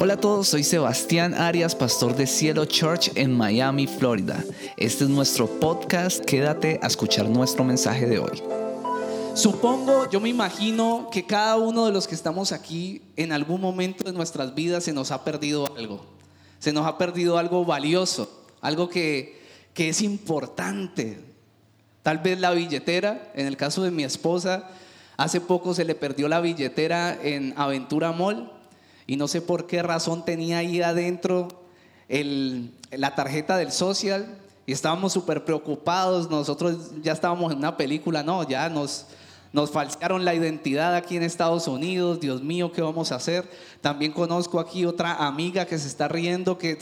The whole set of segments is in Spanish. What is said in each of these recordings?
Hola a todos, soy Sebastián Arias, pastor de Cielo Church en Miami, Florida. Este es nuestro podcast, quédate a escuchar nuestro mensaje de hoy. Supongo, yo me imagino que cada uno de los que estamos aquí en algún momento de nuestras vidas se nos ha perdido algo. Se nos ha perdido algo valioso, algo que, que es importante. Tal vez la billetera, en el caso de mi esposa, hace poco se le perdió la billetera en Aventura Mall y no sé por qué razón tenía ahí adentro la tarjeta del social y estábamos súper preocupados, nosotros ya estábamos en una película, no, ya nos, nos falsearon la identidad aquí en Estados Unidos, Dios mío, ¿qué vamos a hacer? También conozco aquí otra amiga que se está riendo, que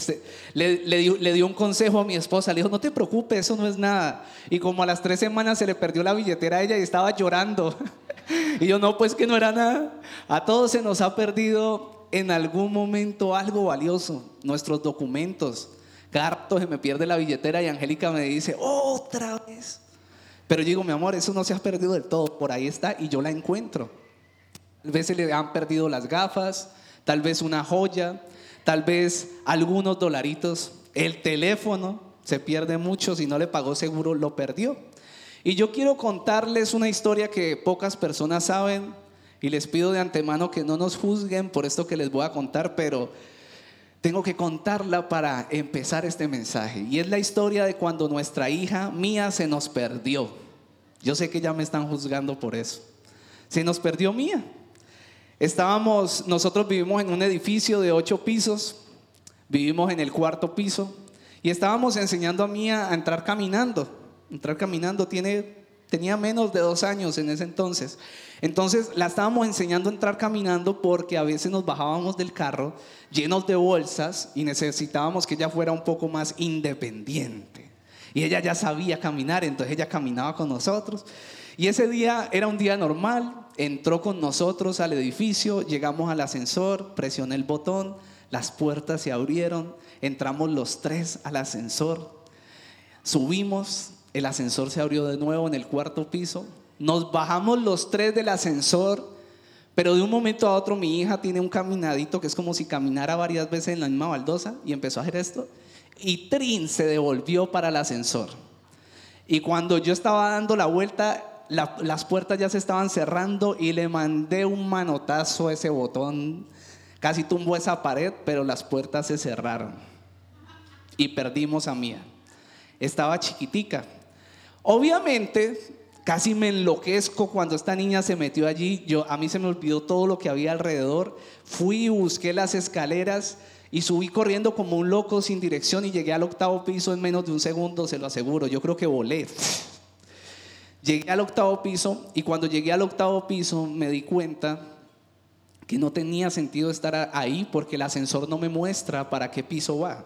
le, dio, le, dio, un consejo a mi esposa, le dijo, no te preocupes, eso no es nada. Y como a las tres semanas se le perdió la billetera a ella y estaba llorando. y yo, no, pues que no era nada. A todos se nos ha perdido en algún momento algo valioso, nuestros documentos. Cada rato se me pierde la billetera y Angélica me dice, otra vez. Pero digo, mi amor, eso no se ha perdido del todo, por ahí está y yo la encuentro. Tal vez se le han perdido las gafas, tal vez una joya, tal vez algunos dolaritos, el teléfono se pierde mucho, si no le pagó seguro lo perdió. Y yo quiero contarles una historia que pocas personas saben, y les pido de antemano que no nos juzguen por esto que les voy a contar, pero tengo que contarla para empezar este mensaje. Y es la historia de cuando nuestra hija mía se nos perdió. Yo sé que ya me están juzgando por eso. Se nos perdió mía. Estábamos, nosotros vivimos en un edificio de ocho pisos, vivimos en el cuarto piso y estábamos enseñando a Mía a entrar caminando. Entrar caminando tiene, tenía menos de dos años en ese entonces. Entonces la estábamos enseñando a entrar caminando porque a veces nos bajábamos del carro llenos de bolsas y necesitábamos que ella fuera un poco más independiente. Y ella ya sabía caminar, entonces ella caminaba con nosotros. Y ese día era un día normal, entró con nosotros al edificio, llegamos al ascensor, presioné el botón, las puertas se abrieron, entramos los tres al ascensor, subimos, el ascensor se abrió de nuevo en el cuarto piso, nos bajamos los tres del ascensor, pero de un momento a otro mi hija tiene un caminadito que es como si caminara varias veces en la misma baldosa y empezó a hacer esto. Y Trin se devolvió para el ascensor. Y cuando yo estaba dando la vuelta, las puertas ya se estaban cerrando y le mandé un manotazo a ese botón. Casi tumbó esa pared, pero las puertas se cerraron. Y perdimos a Mía. Estaba chiquitica. Obviamente, Casi me enloquezco cuando esta niña se metió allí. Yo, a mí se me olvidó todo lo que había alrededor. Fui y busqué las escaleras y subí corriendo como un loco sin dirección y llegué al octavo piso en menos de un segundo, se lo aseguro. Yo creo que volé. Llegué al octavo piso y cuando llegué al octavo piso me di cuenta que no tenía sentido estar ahí porque el ascensor no me muestra para qué piso va.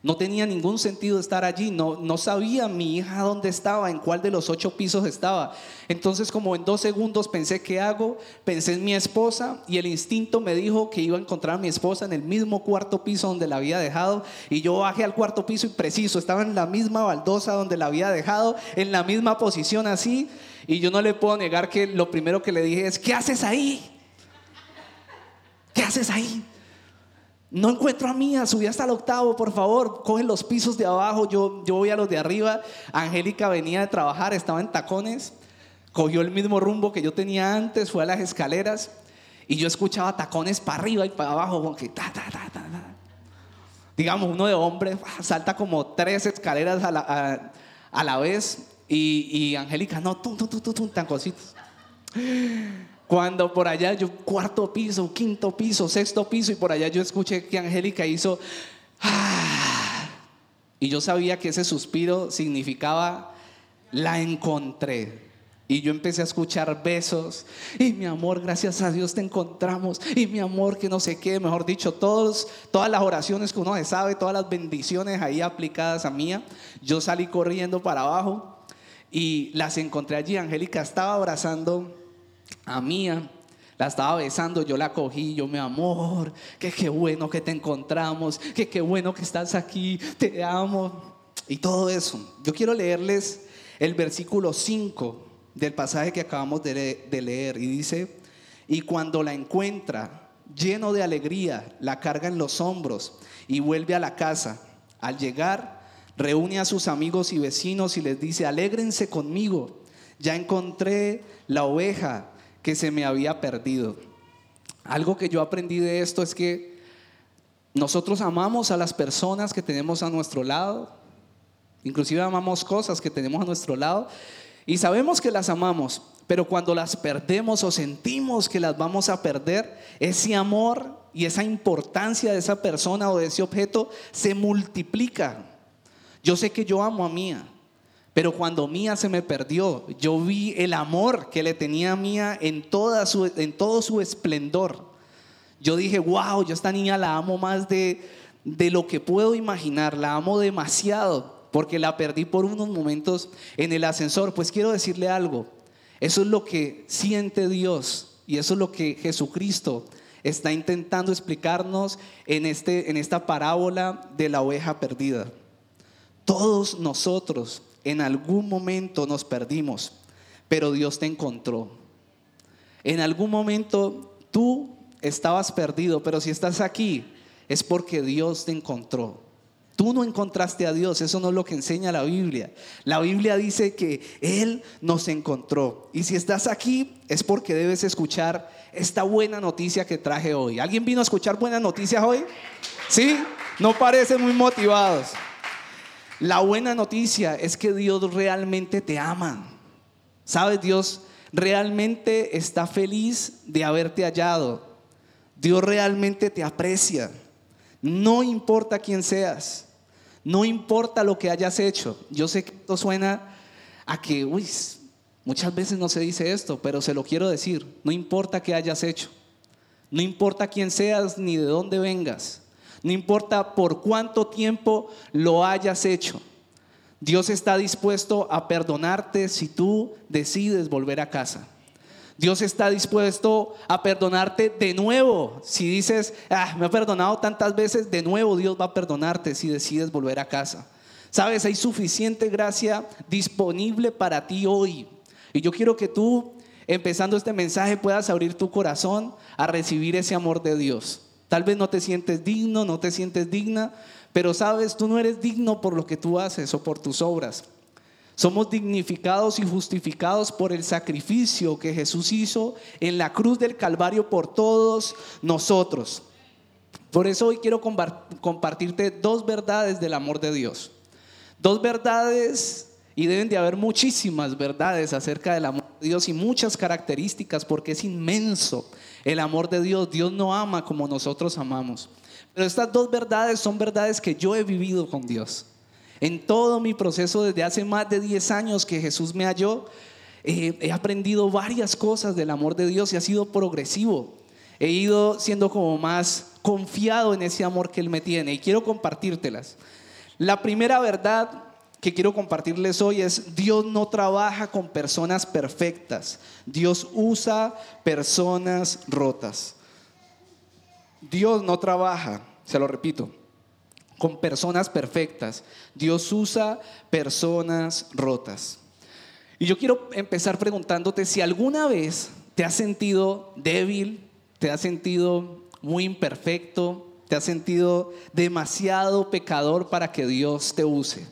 No tenía ningún sentido estar allí, no, no sabía mi hija dónde estaba, en cuál de los ocho pisos estaba. Entonces como en dos segundos pensé, ¿qué hago? Pensé en mi esposa y el instinto me dijo que iba a encontrar a mi esposa en el mismo cuarto piso donde la había dejado. Y yo bajé al cuarto piso y preciso, estaba en la misma baldosa donde la había dejado, en la misma posición así. Y yo no le puedo negar que lo primero que le dije es, ¿qué haces ahí? ¿Qué haces ahí? No encuentro a Mía, subí hasta el octavo, por favor, coge los pisos de abajo, yo, yo voy a los de arriba. Angélica venía de trabajar, estaba en tacones, cogió el mismo rumbo que yo tenía antes, fue a las escaleras y yo escuchaba tacones para arriba y para abajo, Digamos, uno de hombres ah, salta como tres escaleras a la, a, la vez y, y Angélica, no, tum, tum, tum. Cuando por allá yo, cuarto piso, quinto piso, sexto piso, y por allá yo escuché que Angélica hizo, ah", y yo sabía que ese suspiro significaba, la encontré. Y yo empecé a escuchar besos. Y mi amor, gracias a Dios te encontramos. Y mi amor, que no sé qué, mejor dicho, todos, todas las oraciones que uno sabe, todas las bendiciones ahí aplicadas a mía. Yo salí corriendo para abajo y las encontré allí. Angélica estaba abrazando a Mía. La estaba besando, yo la cogí, yo mi amor, que qué bueno que te encontramos, que qué bueno que estás aquí, te amo. Y todo eso. Yo quiero leerles el versículo 5 del pasaje que acabamos de, leer y dice, y cuando la encuentra, lleno de alegría, la carga en los hombros y vuelve a la casa. Al llegar, reúne a sus amigos y vecinos y les dice, alégrense conmigo, ya encontré la oveja que se me había perdido. Algo que yo aprendí de esto es que nosotros amamos a las personas que tenemos a nuestro lado, inclusive amamos cosas que tenemos a nuestro lado y sabemos que las amamos, pero cuando las perdemos o sentimos que las vamos a perder, ese amor y esa importancia de esa persona o de ese objeto se multiplica. Yo sé que yo amo a Mía, pero cuando Mía se me perdió, yo vi el amor que le tenía a Mía en, toda su, en todo su esplendor. Yo dije, wow, yo esta niña la amo más de, de lo que puedo imaginar, la amo demasiado, porque la perdí por unos momentos en el ascensor. Pues quiero decirle algo, eso es lo que siente Dios y eso es lo que Jesucristo está intentando explicarnos en, este, en esta parábola de la oveja perdida. Todos nosotros en algún momento nos perdimos, pero Dios te encontró. En algún momento tú estabas perdido, pero si estás aquí es porque Dios te encontró. Tú no encontraste a Dios, eso no es lo que enseña la Biblia. La Biblia dice que Él nos encontró. Y si estás aquí es porque debes escuchar esta buena noticia que traje hoy. ¿Alguien vino a escuchar buenas noticias hoy? ¿Sí? No parecen muy motivados. La buena noticia es que Dios realmente te ama. ¿Sabes? Dios realmente está feliz de haberte hallado. Dios realmente te aprecia. No importa quién seas. No importa lo que hayas hecho. Yo sé que esto suena a que, muchas veces no se dice esto, pero se lo quiero decir. No importa qué hayas hecho. No importa quién seas ni de dónde vengas. No importa por cuánto tiempo lo hayas hecho. Dios está dispuesto a perdonarte si tú decides volver a casa. Dios está dispuesto a perdonarte de nuevo. Si dices, ah, me ha perdonado tantas veces, de nuevo Dios va a perdonarte si decides volver a casa. Sabes, hay suficiente gracia disponible para ti hoy. Y yo quiero que tú, empezando este mensaje, puedas abrir tu corazón a recibir ese amor de Dios. Tal vez no te sientes digno, no te sientes digna, pero sabes, tú no eres digno por lo que tú haces o por tus obras. Somos dignificados y justificados por el sacrificio que Jesús hizo en la cruz del Calvario por todos nosotros. Por eso hoy quiero compartirte dos verdades del amor de Dios. Dos verdades, y deben de haber muchísimas verdades acerca del amor de Dios y muchas características porque es inmenso el amor de Dios. Dios no ama como nosotros amamos. Pero estas dos verdades son verdades que yo he vivido con Dios. En todo mi proceso desde hace más de 10 años que Jesús me halló, eh, he aprendido varias cosas del amor de Dios y ha sido progresivo. He ido siendo como más confiado en ese amor que Él me tiene y quiero compartírtelas. La primera verdad que quiero compartirles hoy es Dios no trabaja con personas perfectas, Dios usa personas rotas. Dios no trabaja, se lo repito, con personas perfectas. Dios usa personas rotas. Y yo quiero empezar preguntándote si alguna vez te has sentido débil, te has sentido muy imperfecto, te has sentido demasiado pecador para que Dios te use.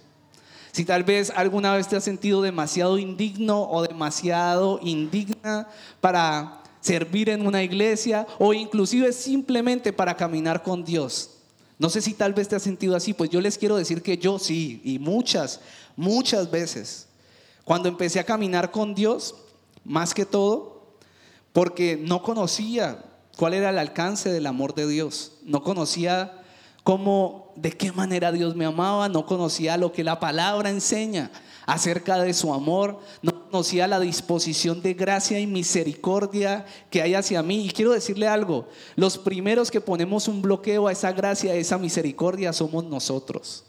Si tal vez alguna vez te has sentido demasiado indigno o demasiado indigna para servir en una iglesia o inclusive simplemente para caminar con Dios. No sé si tal vez te has sentido así, pues yo les quiero decir que yo sí, y muchas, muchas veces, cuando empecé a caminar con Dios, más que todo, porque no conocía cuál era el alcance del amor de Dios, no conocía cómo, de qué manera Dios me amaba, no conocía lo que la palabra enseña acerca de su amor, no conocía la disposición de gracia y misericordia que hay hacia mí. Y quiero decirle algo, los primeros que ponemos un bloqueo a esa gracia, a esa misericordia, somos nosotros.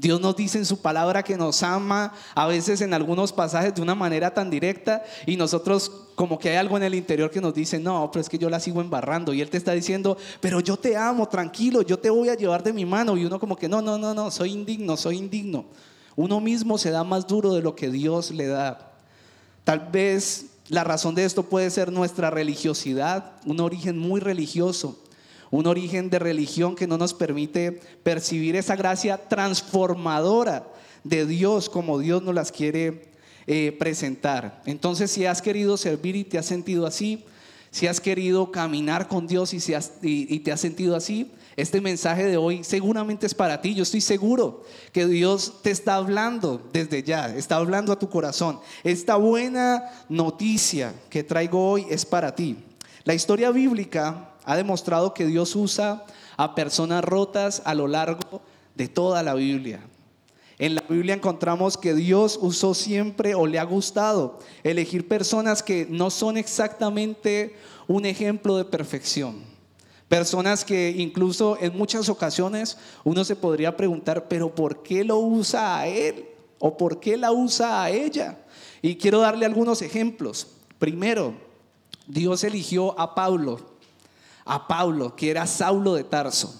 Dios nos dice en su palabra que nos ama, a veces en algunos pasajes de una manera tan directa, y nosotros como que hay algo en el interior que nos dice, no, pero es que yo la sigo embarrando, y Él te está diciendo, pero yo te amo, tranquilo, yo te voy a llevar de mi mano, y uno como que, no, no, no, no, soy indigno, soy indigno. Uno mismo se da más duro de lo que Dios le da. Tal vez La razón de esto puede ser nuestra religiosidad, un origen muy religioso, un origen de religión que no nos permite percibir esa gracia transformadora de Dios como Dios nos las quiere eh, presentar. Entonces, si has querido servir y te has sentido así, si has querido caminar con Dios y, y te has sentido así, este mensaje de hoy seguramente es para ti. Yo estoy seguro que Dios te está hablando desde ya, está hablando a tu corazón. Esta buena noticia que traigo hoy es para ti. La historia bíblica ha demostrado que Dios usa a personas rotas a lo largo de toda la Biblia. En la Biblia encontramos que Dios usó siempre o le ha gustado elegir personas que no son exactamente un ejemplo de perfección. Personas que incluso en muchas ocasiones uno se podría preguntar, pero ¿por qué lo usa a él? ¿O por qué la usa a ella? Y quiero darle algunos ejemplos. Primero, Dios eligió a Pablo, a Pablo, que era Saulo de Tarso.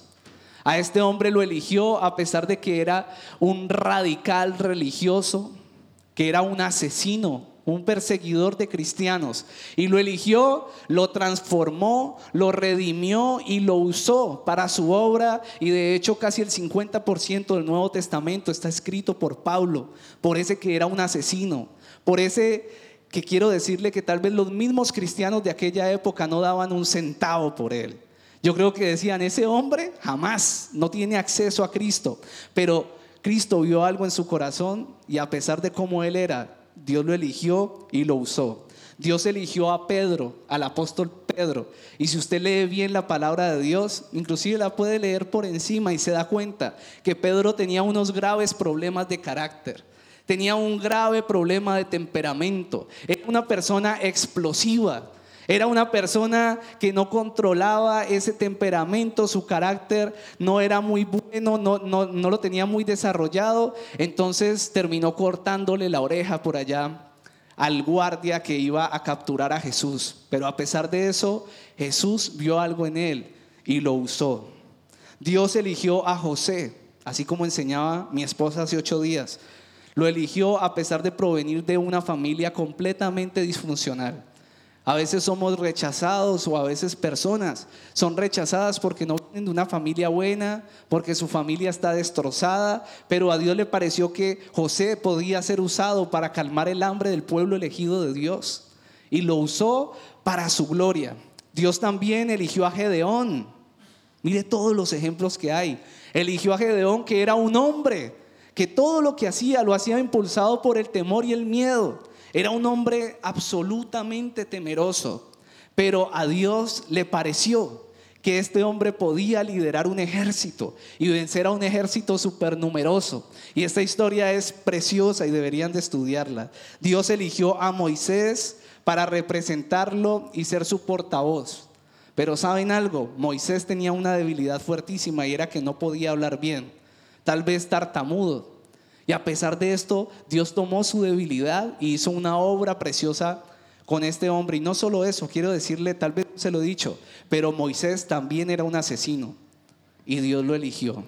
A este hombre lo eligió a pesar de que era un radical religioso, que era un asesino, un perseguidor de cristianos. Y lo eligió, lo transformó, lo redimió y lo usó para su obra. Y de hecho casi el 50% del Nuevo Testamento está escrito por Pablo, por ese que era un asesino, por ese que quiero decirle que tal vez los mismos cristianos de aquella época no daban un centavo por él. Yo creo que decían, ese hombre jamás no tiene acceso a Cristo, pero Cristo vio algo en su corazón y a pesar de cómo él era, Dios lo eligió y lo usó. Dios eligió a Pedro, al apóstol Pedro. Y si usted lee bien la palabra de Dios, inclusive la puede leer por encima y se da cuenta que Pedro tenía unos graves problemas de carácter. Tenía un grave problema de temperamento. Era una persona explosiva. Era una persona que no controlaba ese temperamento, su carácter no era muy bueno, no, lo tenía muy desarrollado. Entonces terminó cortándole la oreja por allá al guardia que iba a capturar a Jesús. Pero a pesar de eso, Jesús vio algo en él y lo usó. Dios eligió a José, así como enseñaba mi esposa hace ocho días. Lo eligió a pesar de provenir de una familia completamente disfuncional. A veces somos rechazados o a veces personas son rechazadas porque no vienen de una familia buena, porque su familia está destrozada, pero a Dios le pareció que José podía ser usado para calmar el hambre del pueblo elegido de Dios y lo usó para su gloria. Dios también eligió a Gedeón. Mire todos los ejemplos que hay. Eligió a Gedeón que era un hombre, que todo lo que hacía lo hacía impulsado por el temor y el miedo. Era un hombre absolutamente temeroso, pero a Dios le pareció que este hombre podía liderar un ejército y vencer a un ejército supernumeroso. Y esta historia es preciosa y deberían de estudiarla. Dios eligió a Moisés para representarlo y ser su portavoz. Pero saben algo, Moisés tenía una debilidad fuertísima y era que no podía hablar bien, tal vez tartamudo. Y a pesar de esto, Dios tomó su debilidad y hizo una obra preciosa con este hombre. Y no solo eso, quiero decirle, tal vez se lo he dicho, pero Moisés también era un asesino y Dios lo eligió.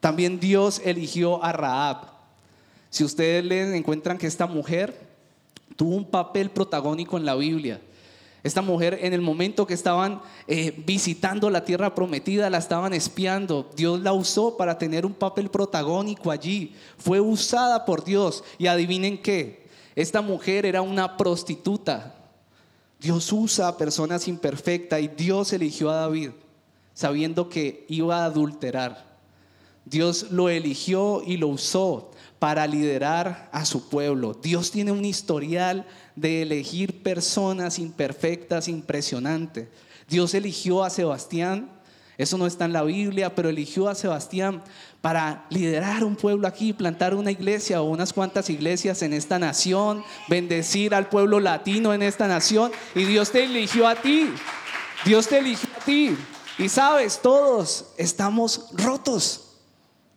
También Dios eligió a Raab. Si ustedes leen, encuentran que esta mujer tuvo un papel protagónico en la Biblia. Esta mujer en el momento que estaban eh, visitando la tierra prometida, la estaban espiando. Dios la usó para tener un papel protagónico allí. Fue usada por Dios. Y adivinen qué, esta mujer era una prostituta. Dios usa a personas imperfectas y Dios eligió a David sabiendo que iba a adulterar. Dios lo eligió y lo usó para liderar a su pueblo. Dios tiene un historial de elegir personas imperfectas, impresionante. Dios eligió a Sebastián, eso no está en la Biblia, pero eligió a Sebastián para liderar un pueblo aquí, plantar una iglesia o unas cuantas iglesias en esta nación, bendecir al pueblo latino en esta nación. Y Dios te eligió a ti, Dios te eligió a ti. Y sabes, todos estamos rotos.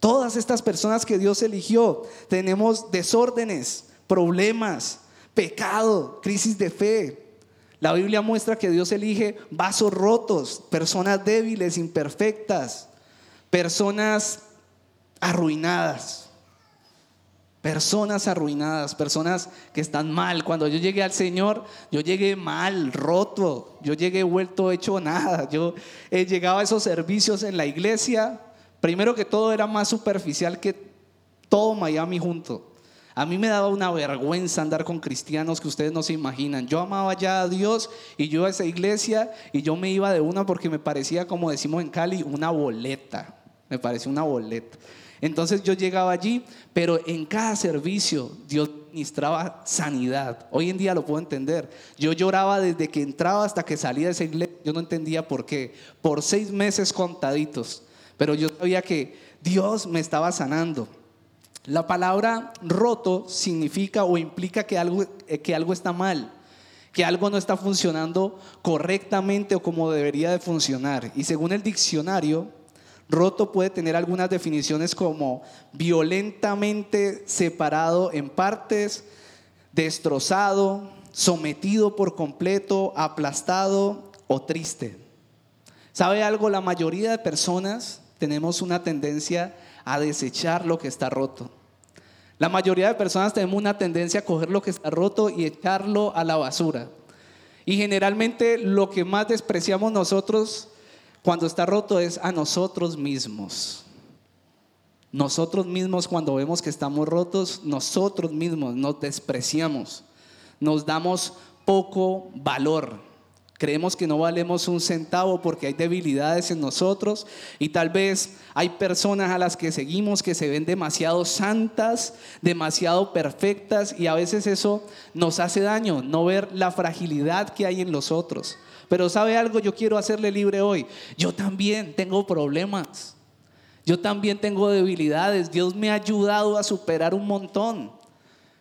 Todas estas personas que Dios eligió, tenemos desórdenes, problemas, pecado, crisis de fe. La Biblia muestra que Dios elige vasos rotos, personas débiles, imperfectas, personas arruinadas. Personas arruinadas, personas que están mal. Cuando yo llegué al Señor, yo llegué mal, roto, yo llegué vuelto hecho nada. Yo he llegado a esos servicios en la iglesia. Primero que todo era más superficial que todo Miami junto. A mí me daba una vergüenza andar con cristianos que ustedes no se imaginan. Yo amaba ya a Dios y yo a esa iglesia y yo me iba de una porque me parecía, como decimos en Cali, una boleta. Me parecía una boleta. Entonces yo llegaba allí, pero en cada servicio Dios ministraba sanidad. Hoy en día lo puedo entender. Yo lloraba desde que entraba hasta que salía de esa iglesia. Yo no entendía por qué. Por seis meses contaditos. Pero yo sabía que Dios me estaba sanando. La palabra roto significa o implica que algo, eh, que algo está mal, que algo no está funcionando correctamente o como debería de funcionar. Y según el diccionario, Roto puede tener algunas definiciones como violentamente separado en partes, destrozado, sometido por completo, aplastado o triste. ¿Sabe algo? La mayoría de personas tenemos una tendencia a desechar lo que está roto. La mayoría de personas tenemos una tendencia a coger lo que está roto y echarlo a la basura. Y generalmente lo que más despreciamos nosotros cuando está roto es a nosotros mismos. Nosotros mismos cuando vemos que estamos rotos, nosotros mismos nos despreciamos, nos damos poco valor. Creemos que no valemos un centavo porque hay debilidades en nosotros y tal vez hay personas a las que seguimos que se ven demasiado santas, demasiado perfectas y a veces eso nos hace daño, no ver la fragilidad que hay en los otros. Pero sabe algo, yo quiero hacerle libre hoy. Yo también tengo problemas. Yo también tengo debilidades. Dios me ha ayudado a superar un montón.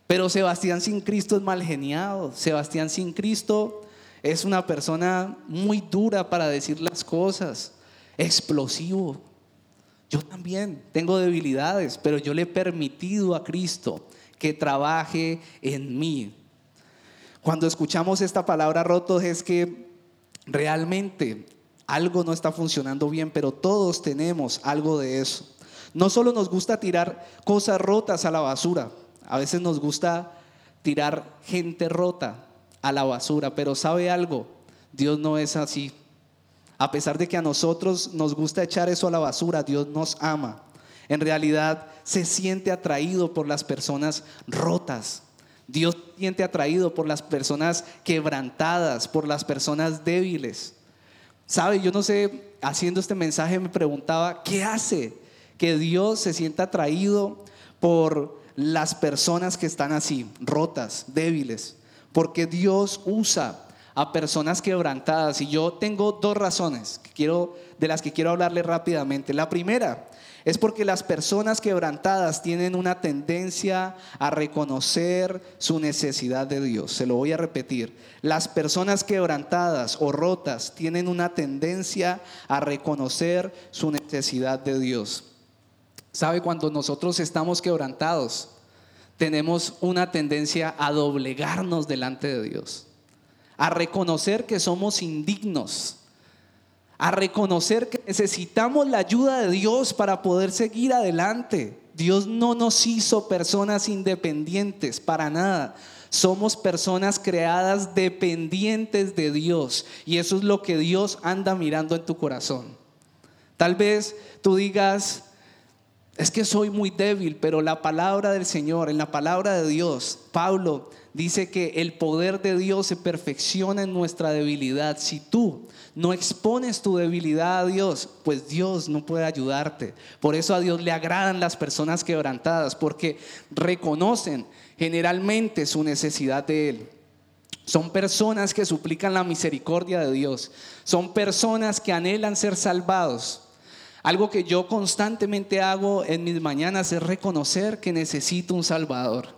Pero Sebastián sin Cristo es mal geniado. Sebastián sin Cristo es una persona muy dura para decir las cosas. Explosivo. Yo también tengo debilidades, pero yo le he permitido a Cristo que trabaje en mí. Cuando escuchamos esta palabra rotos es que realmente algo no está funcionando bien, pero todos tenemos algo de eso. No solo nos gusta tirar cosas rotas a la basura, a veces nos gusta tirar gente rota a la basura, pero ¿sabe algo? Dios no es así. A pesar de que a nosotros nos gusta echar eso a la basura, Dios nos ama. En realidad se siente atraído por las personas rotas, Dios siente atraído por las personas quebrantadas, por las personas débiles. ¿Sabe? Yo no sé, haciendo este mensaje me preguntaba, ¿qué hace que Dios se sienta atraído por las personas que están así, rotas, débiles? Porque Dios usa a personas quebrantadas y yo tengo dos razones que quiero, de las que quiero hablarle rápidamente. La primera es porque las personas quebrantadas tienen una tendencia a reconocer su necesidad de Dios. Se lo voy a repetir. Las personas quebrantadas o rotas tienen una tendencia a reconocer su necesidad de Dios. ¿Sabe cuando nosotros estamos quebrantados? Tenemos una tendencia a doblegarnos delante de Dios, a reconocer que somos indignos a reconocer que necesitamos la ayuda de Dios para poder seguir adelante. Dios no nos hizo personas independientes para nada. Somos personas creadas dependientes de Dios. Y eso es lo que Dios anda mirando en tu corazón. Tal vez tú digas, es que soy muy débil, pero la palabra del Señor, en la palabra de Dios, Pablo dice que el poder de Dios se perfecciona en nuestra debilidad. Si tú no expones tu debilidad a Dios, pues Dios no puede ayudarte. Por eso a Dios le agradan las personas quebrantadas, porque reconocen generalmente su necesidad de Él. Son personas que suplican la misericordia de Dios. Son personas que anhelan ser salvados. Algo que yo constantemente hago en mis mañanas es reconocer que necesito un Salvador.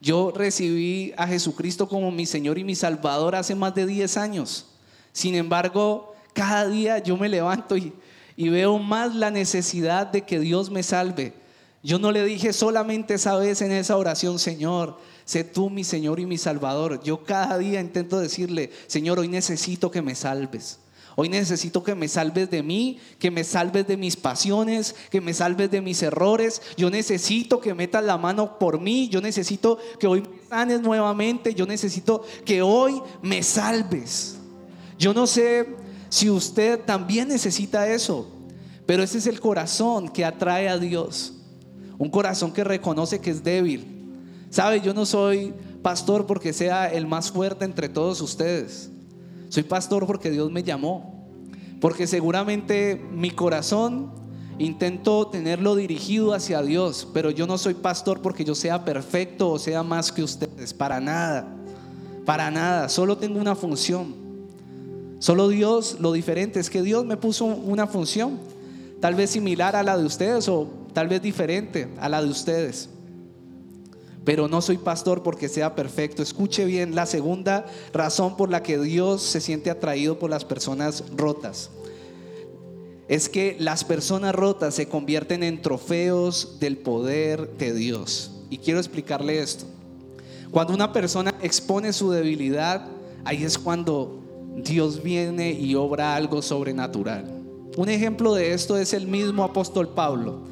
Yo recibí a Jesucristo como mi Señor y mi Salvador hace más de 10 años. Sin embargo, cada día yo me levanto y, veo más la necesidad de que Dios me salve. Yo no le dije solamente esa vez en esa oración, Señor, sé tú mi Señor y mi Salvador. Yo cada día intento decirle, Señor, hoy necesito que me salves. Hoy necesito que me salves de mí, que me salves de mis pasiones, que me salves de mis errores. Yo necesito que metas la mano por mí. Yo necesito que hoy me sanes nuevamente. Yo necesito que hoy me salves. Yo no sé si usted también necesita eso, pero ese es el corazón que atrae a Dios. Un corazón que reconoce que es débil. Sabe, yo no soy pastor porque sea el más fuerte entre todos ustedes. Soy pastor porque Dios me llamó. Porque seguramente mi corazón intento tenerlo dirigido hacia Dios, pero yo no soy pastor porque yo sea perfecto o sea más que ustedes, para nada, para nada, solo tengo una función. Solo Dios, lo diferente es que Dios me puso una función, tal vez similar a la de ustedes o tal vez diferente a la de ustedes pero no soy pastor porque sea perfecto. Escuche bien la segunda razón por la que Dios se siente atraído por las personas rotas. Es que las personas rotas se convierten en trofeos del poder de Dios. Y quiero explicarle esto. Cuando una persona expone su debilidad, ahí es cuando Dios viene y obra algo sobrenatural. Un ejemplo de esto es el mismo apóstol Pablo.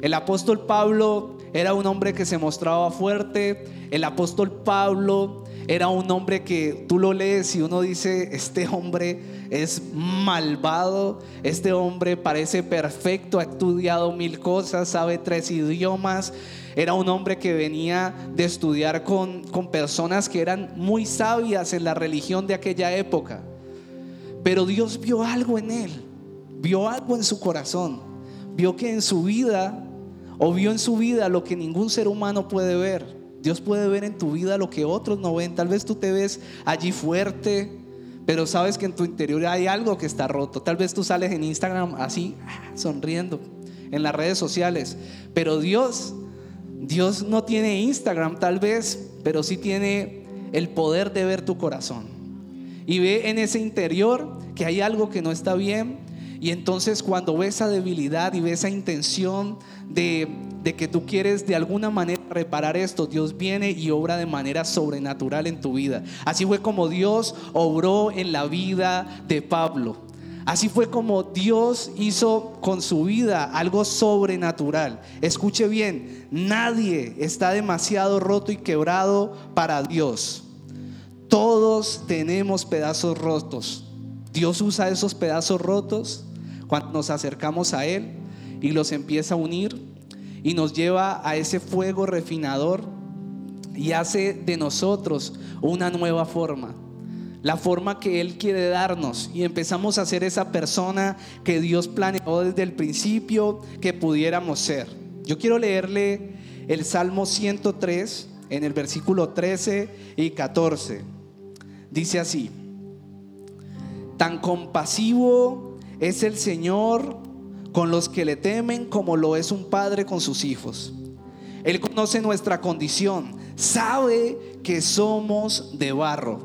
El apóstol Pablo era un hombre que se mostraba fuerte. El apóstol Pablo era un hombre que tú lo lees y uno dice, este hombre es malvado, este hombre parece perfecto, ha estudiado mil cosas, sabe tres idiomas. Era un hombre que venía de estudiar con, con personas que eran muy sabias en la religión de aquella época. Pero Dios vio algo en él, vio algo en su corazón, vio que en su vida o vio en su vida lo que ningún ser humano puede ver. Dios puede ver en tu vida lo que otros no ven. Tal vez tú te ves allí fuerte, pero sabes que en tu interior hay algo que está roto. Tal vez tú sales en Instagram así, sonriendo, en las redes sociales. Pero Dios, Dios no tiene Instagram tal vez, pero sí tiene el poder de ver tu corazón. Y ve en ese interior que hay algo que no está bien. Y entonces cuando ve esa debilidad y ve esa intención de, que tú quieres de alguna manera reparar esto, Dios viene y obra de manera sobrenatural en tu vida. Así fue como Dios obró en la vida de Pablo. Así fue como Dios hizo con su vida algo sobrenatural. Escuche bien, nadie está demasiado roto y quebrado para Dios. Todos tenemos pedazos rotos. Dios usa esos pedazos rotos cuando nos acercamos a Él y los empieza a unir y nos lleva a ese fuego refinador y hace de nosotros una nueva forma. La forma que Él quiere darnos y empezamos a ser esa persona que Dios planeó desde el principio que pudiéramos ser. Yo quiero leerle el Salmo 103 en el versículo 13 y 14. Dice así, tan compasivo es el Señor con los que le temen como lo es un padre con sus hijos. Él conoce nuestra condición, sabe que somos de barro.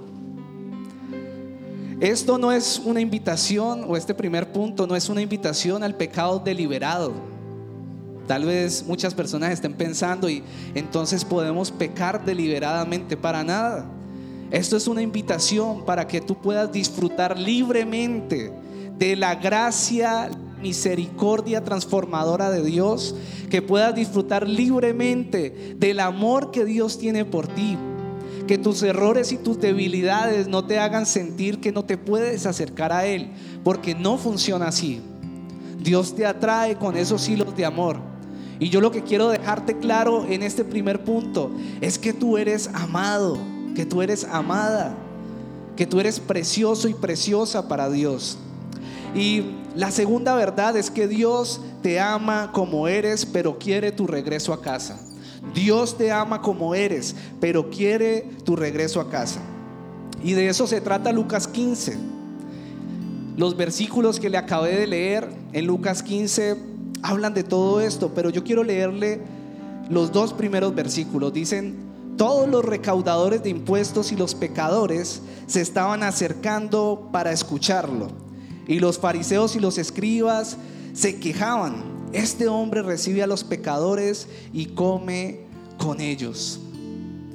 Esto no es una invitación, o este primer punto no es una invitación al pecado deliberado. Tal vez muchas personas estén pensando y entonces podemos pecar deliberadamente para nada. Esto es una invitación para que tú puedas disfrutar libremente de la gracia, misericordia transformadora de Dios, que puedas disfrutar libremente del amor que Dios tiene por ti. Que tus errores y tus debilidades no te hagan sentir que no te puedes acercar a Él, porque no funciona así. Dios te atrae con esos hilos de amor. Y yo lo que quiero dejarte claro en este primer punto es que tú eres amado, que tú eres amada, que tú eres precioso y preciosa para Dios. Y la segunda verdad es que Dios te ama como eres, pero quiere tu regreso a casa. Dios te ama como eres, pero quiere tu regreso a casa. Y de eso se trata Lucas 15. Los versículos que le acabé de leer en Lucas 15 hablan de todo esto, pero yo quiero leerle los dos primeros versículos. Dicen, todos los recaudadores de impuestos y los pecadores se estaban acercando para escucharlo. Y los fariseos y los escribas se quejaban. Este hombre recibe a los pecadores y come con ellos.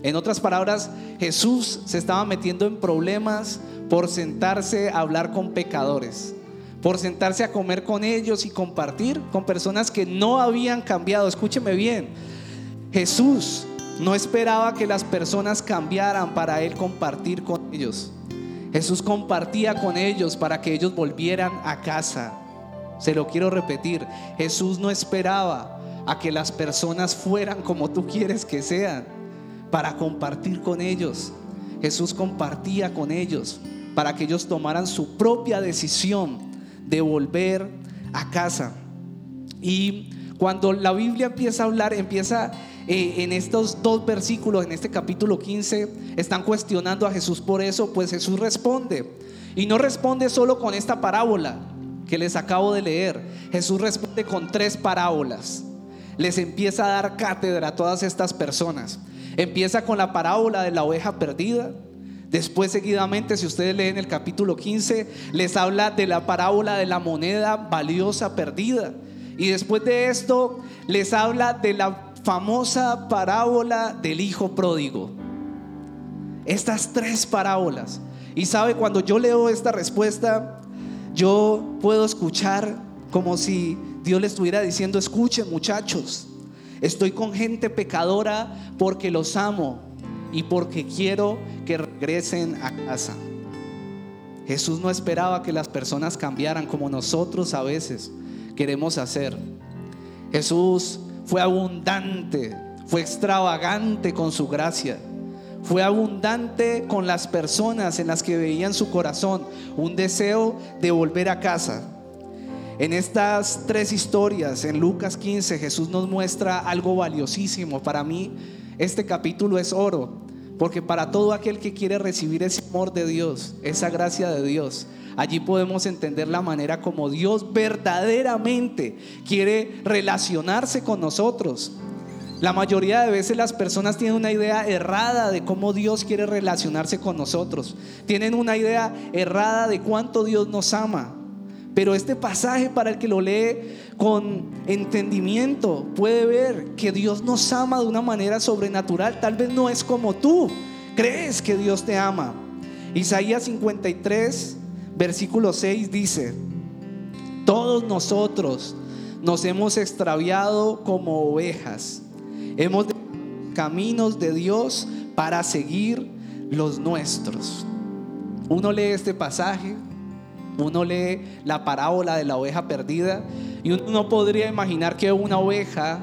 En otras palabras, Jesús se estaba metiendo en problemas por sentarse a hablar con pecadores, por sentarse a comer con ellos y compartir con personas que no habían cambiado. Escúcheme bien, Jesús no esperaba que las personas cambiaran para Él compartir con ellos. Jesús compartía con ellos para que ellos volvieran a casa. Se lo quiero repetir, Jesús no esperaba a que las personas fueran como tú quieres que sean para compartir con ellos. Jesús compartía con ellos para que ellos tomaran su propia decisión de volver a casa. Y cuando la Biblia empieza a hablar, empieza eh, en estos dos versículos, en este capítulo 15, están cuestionando a Jesús por eso, pues Jesús responde. Y no responde solo con esta parábola que les acabo de leer. Jesús responde con tres parábolas. Les empieza a dar cátedra a todas estas personas. Empieza con la parábola de la oveja perdida. Después, seguidamente, si ustedes leen el capítulo 15, les habla de la parábola de la moneda valiosa perdida. Y después de esto, les habla de la famosa parábola del hijo pródigo. Estas tres parábolas. Y sabe, cuando yo leo esta respuesta, yo puedo escuchar como si Dios le estuviera diciendo, escuchen muchachos, estoy con gente pecadora porque los amo y porque quiero que regresen a casa. Jesús no esperaba que las personas cambiaran como nosotros a veces queremos hacer. Jesús fue abundante, fue extravagante con su gracia. Fue abundante con las personas en las que veían su corazón un deseo de volver a casa. En estas tres historias, en Lucas 15, Jesús nos muestra algo valiosísimo. Para mí, este capítulo es oro, porque para todo aquel que quiere recibir ese amor de Dios, esa gracia de Dios, Allí podemos entender la manera como Dios verdaderamente quiere relacionarse con nosotros. La mayoría de veces las personas tienen una idea errada de cómo Dios quiere relacionarse con nosotros. Tienen una idea errada de cuánto Dios nos ama. Pero este pasaje para el que lo lee con entendimiento puede ver que Dios nos ama de una manera sobrenatural. Tal vez no es como tú crees que Dios te ama. Isaías 53, versículo 6 dice, todos nosotros nos hemos extraviado como ovejas, hemos caminos de Dios para seguir los nuestros. Uno lee este pasaje, uno lee la parábola de la oveja perdida y uno podría imaginar que una oveja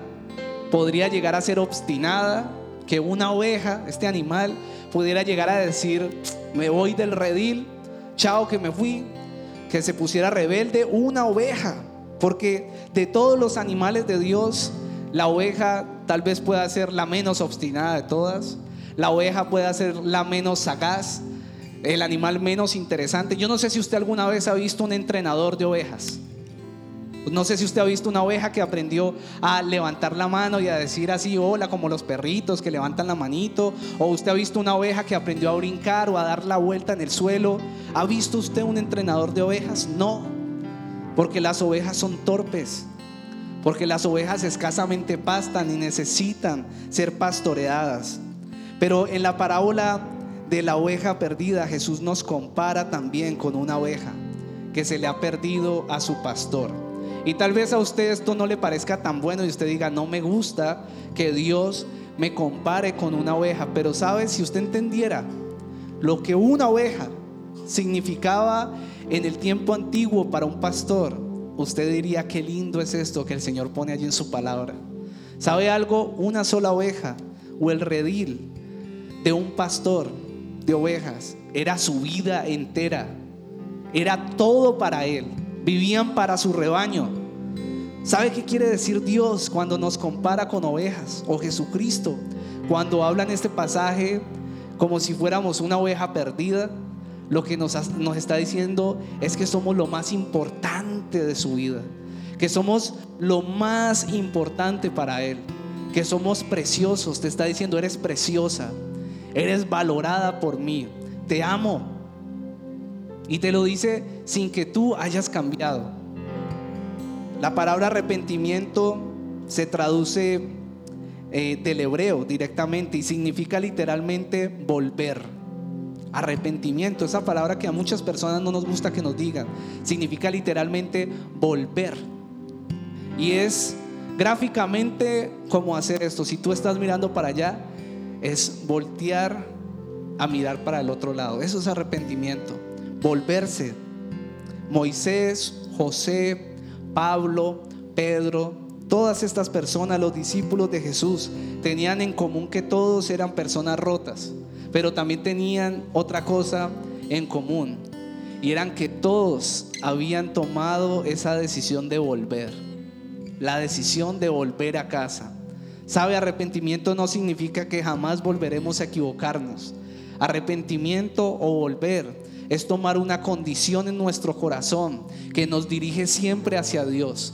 podría llegar a ser obstinada, que una oveja, este animal, pudiera llegar a decir, me voy del redil chao que me fui, que se pusiera rebelde, una oveja, porque de todos los animales de Dios, la oveja tal vez pueda ser la menos obstinada de todas, la oveja puede ser la menos sagaz, el animal menos interesante. Yo no sé si usted alguna vez ha visto un entrenador de ovejas. No sé si usted ha visto una oveja que aprendió a levantar la mano y a decir así hola como los perritos que levantan la manito. O usted ha visto una oveja que aprendió a brincar o a dar la vuelta en el suelo. ¿Ha visto usted un entrenador de ovejas? No, porque las ovejas son torpes. Porque las ovejas escasamente pastan y necesitan ser pastoreadas. Pero en la parábola de la oveja perdida, Jesús nos compara también con una oveja que se le ha perdido a su pastor. Y tal vez a usted esto no le parezca tan bueno y usted diga, no me gusta que Dios me compare con una oveja. Pero sabe, si usted entendiera lo que una oveja significaba en el tiempo antiguo para un pastor, usted diría, qué lindo es esto que el Señor pone allí en su palabra. ¿Sabe algo? Una sola oveja o el redil de un pastor de ovejas era su vida entera. Era todo para él vivían para su rebaño. ¿Sabe qué quiere decir Dios cuando nos compara con ovejas o Jesucristo? Cuando habla en este pasaje como si fuéramos una oveja perdida, lo que nos, nos está diciendo es que somos lo más importante de su vida, que somos lo más importante para Él, que somos preciosos. Te está diciendo, eres preciosa, eres valorada por mí, te amo, y te lo dice sin que tú hayas cambiado. La palabra arrepentimiento se traduce eh, del hebreo directamente y significa literalmente volver. Arrepentimiento, esa palabra que a muchas personas no nos gusta que nos digan, significa literalmente volver. Y es gráficamente como hacer esto. Si tú estás mirando para allá, es voltear a mirar para el otro lado. Eso es arrepentimiento. Volverse. Moisés, José, Pablo, Pedro, todas estas personas, los discípulos de Jesús, tenían en común que todos eran personas rotas, pero también tenían otra cosa en común. Y eran que todos habían tomado esa decisión de volver. La decisión de volver a casa. Sabe, arrepentimiento no significa que jamás volveremos a equivocarnos. Arrepentimiento o volver es tomar una condición en nuestro corazón que nos dirige siempre hacia Dios,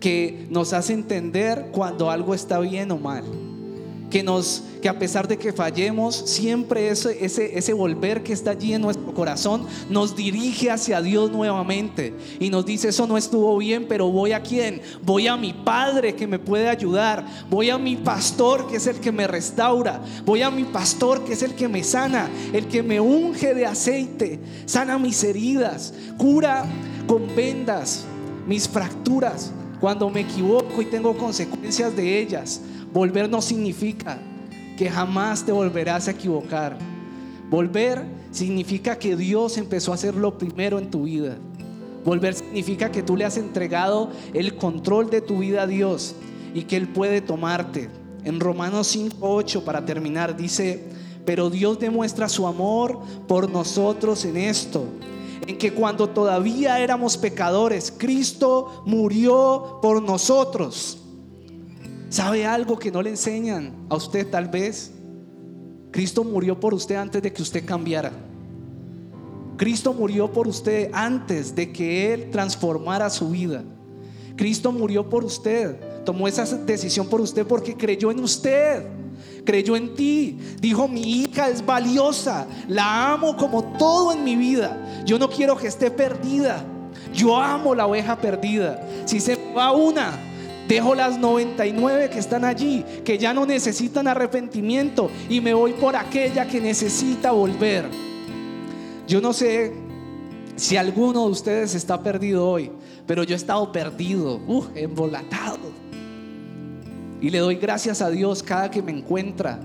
que nos hace entender cuando algo está bien o mal que nos que a pesar de que fallemos, siempre ese, ese, ese volver que está allí en nuestro corazón nos dirige hacia Dios nuevamente y nos dice, eso no estuvo bien, pero voy a quién? Voy a mi Padre que me puede ayudar, voy a mi pastor que es el que me restaura, voy a mi pastor que es el que me sana, el que me unge de aceite, sana mis heridas, cura con vendas mis fracturas cuando me equivoco y tengo consecuencias de ellas. Volver no significa que jamás te volverás a equivocar. Volver significa que Dios empezó a hacer lo primero en tu vida. Volver significa que tú le has entregado el control de tu vida a Dios y que Él puede tomarte. En Romanos 5.8 para terminar dice, pero Dios demuestra su amor por nosotros en esto, en que cuando todavía éramos pecadores, Cristo murió por nosotros. ¿Sabe algo que no le enseñan a usted tal vez? Cristo murió por usted antes de que usted cambiara. Cristo murió por usted antes de que Él transformara su vida. Cristo murió por usted. Tomó esa decisión por usted porque creyó en usted. Creyó en ti. Dijo, mi hija es valiosa. La amo como todo en mi vida. Yo no quiero que esté perdida. Yo amo la oveja perdida. Si se va una, Dejo las 99 que están allí, que ya no necesitan arrepentimiento, y me voy por aquella que necesita volver. Yo no sé si alguno de ustedes está perdido hoy, pero yo he estado perdido, uh, embolatado. Y le doy gracias a Dios cada que me encuentra.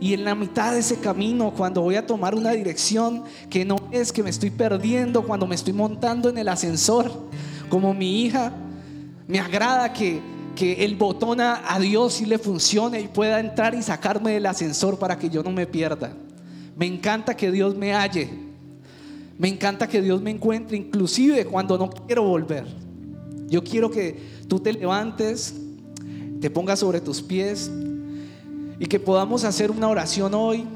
Y en la mitad de ese camino, cuando voy a tomar una dirección que no es que me estoy perdiendo, cuando me estoy montando en el ascensor, como mi hija, me agrada que, que el botón a, Dios sí le funcione y pueda entrar y sacarme del ascensor para que yo no me pierda. Me encanta que Dios me halle. Me encanta que Dios me encuentre, inclusive cuando no quiero volver. Yo quiero que tú te levantes, te pongas sobre tus pies y que podamos hacer una oración hoy